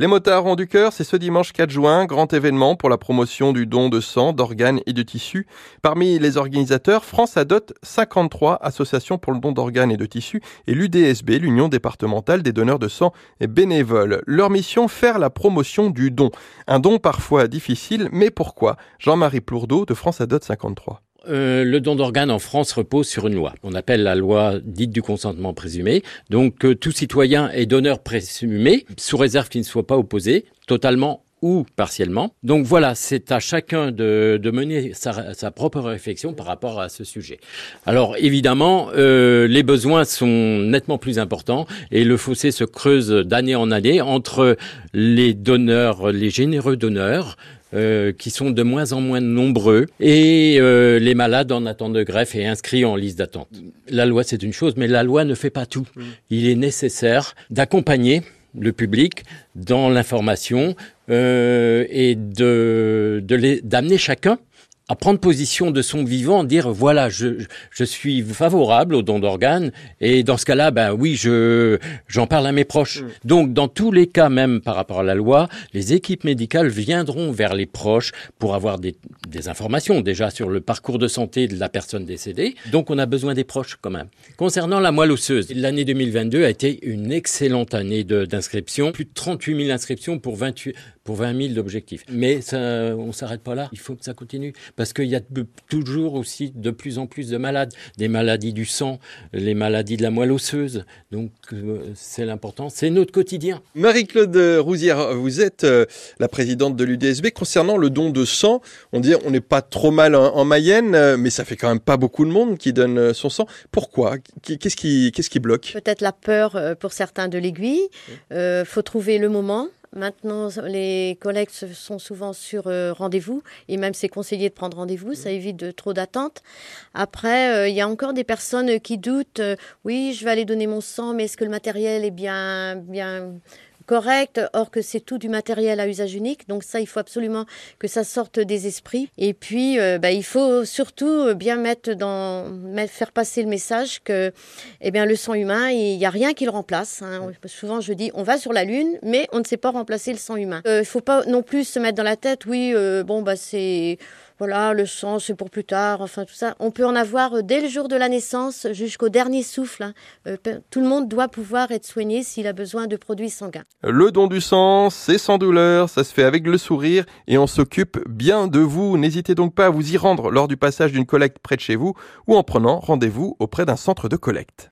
Les motards ont du cœur, c'est ce dimanche 4 juin, grand événement pour la promotion du don de sang, d'organes et de tissus. Parmi les organisateurs, France adopte 53 associations pour le don d'organes et de tissus et l'UDSB, l'Union départementale des donneurs de sang et bénévoles. Leur mission, faire la promotion du don. Un don parfois difficile, mais pourquoi? Jean-Marie Plourdeau de France Adot 53. Euh, le don d'organes en France repose sur une loi. On appelle la loi dite du consentement présumé. Donc euh, tout citoyen est donneur présumé, sous réserve qu'il ne soit pas opposé, totalement ou partiellement. Donc voilà, c'est à chacun de, mener sa, propre réflexion par rapport à ce sujet. Alors évidemment, euh, les besoins sont nettement plus importants et le fossé se creuse d'année en année entre les donneurs, les généreux donneurs, euh, qui sont de moins en moins nombreux et euh, les malades en attente de greffe et inscrits en liste d'attente. La loi, c'est une chose, mais la loi ne fait pas tout. Il est nécessaire d'accompagner le public dans l'information euh, et de d'amener chacun à prendre position de son vivant, dire voilà, je, je suis favorable au don d'organes et dans ce cas-là, ben oui, je j'en parle à mes proches. Mm. Donc dans tous les cas, même par rapport à la loi, les équipes médicales viendront vers les proches pour avoir des, des informations déjà sur le parcours de santé de la personne décédée. Donc on a besoin des proches quand même. Concernant la moelle osseuse, l'année 2022 a été une excellente année d'inscription, plus de 38 000 inscriptions pour 28 pour 20 000 d'objectifs. Mais ça, on s'arrête pas là. Il faut que ça continue parce qu'il y a toujours aussi de plus en plus de malades, des maladies du sang, les maladies de la moelle osseuse. Donc euh, c'est l'important, c'est notre quotidien. Marie-Claude Rousière, vous êtes euh, la présidente de l'UDSB concernant le don de sang. On dit on n'est pas trop mal en, Mayenne, euh, mais ça fait quand même pas beaucoup de monde qui donne son sang. Pourquoi? Qu'est-ce qui, qu'est-ce qui bloque? Peut-être la peur pour certains de l'aiguille. Il faut trouver le moment. Maintenant, les collègues sont souvent sur euh, rendez-vous et même c'est conseillé de prendre rendez-vous, ça évite de, trop d'attentes. Après, euh, il y a encore des personnes qui doutent. Euh, oui, je vais aller donner mon sang, mais est-ce que le matériel est bien, bien correct, or que c'est tout du matériel à usage unique. Donc ça, il faut absolument que ça sorte des esprits. Et puis, euh, bah, il faut surtout bien mettre dans, faire passer le message que, eh bien, le sang humain, il n'y a rien qui le remplace. Hein. Souvent, je dis, on va sur la lune, mais on ne sait pas remplacer le sang humain. Euh, il ne faut pas non plus se mettre dans la tête, oui, euh, bon, bah c'est voilà, le sang, c'est pour plus tard, enfin tout ça. On peut en avoir euh, dès le jour de la naissance jusqu'au dernier souffle. Hein. Euh, tout le monde doit pouvoir être soigné s'il a besoin de produits sanguins. Le don du sang, c'est sans douleur, ça se fait avec le sourire et on s'occupe bien de vous. N'hésitez donc pas à vous y rendre lors du passage d'une collecte près de chez vous ou en prenant rendez-vous auprès d'un centre de collecte.